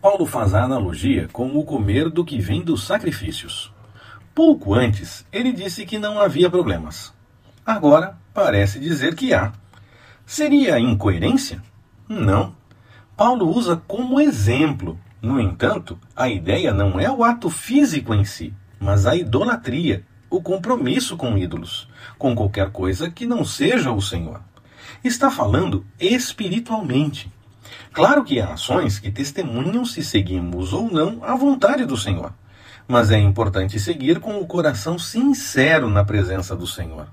Paulo faz a analogia com o comer do que vem dos sacrifícios. Pouco antes, ele disse que não havia problemas. Agora, parece dizer que há. Seria incoerência? Não. Paulo usa como exemplo. No entanto, a ideia não é o ato físico em si, mas a idolatria, o compromisso com ídolos, com qualquer coisa que não seja o Senhor. Está falando espiritualmente. Claro que há ações que testemunham se seguimos ou não a vontade do Senhor, mas é importante seguir com o coração sincero na presença do Senhor.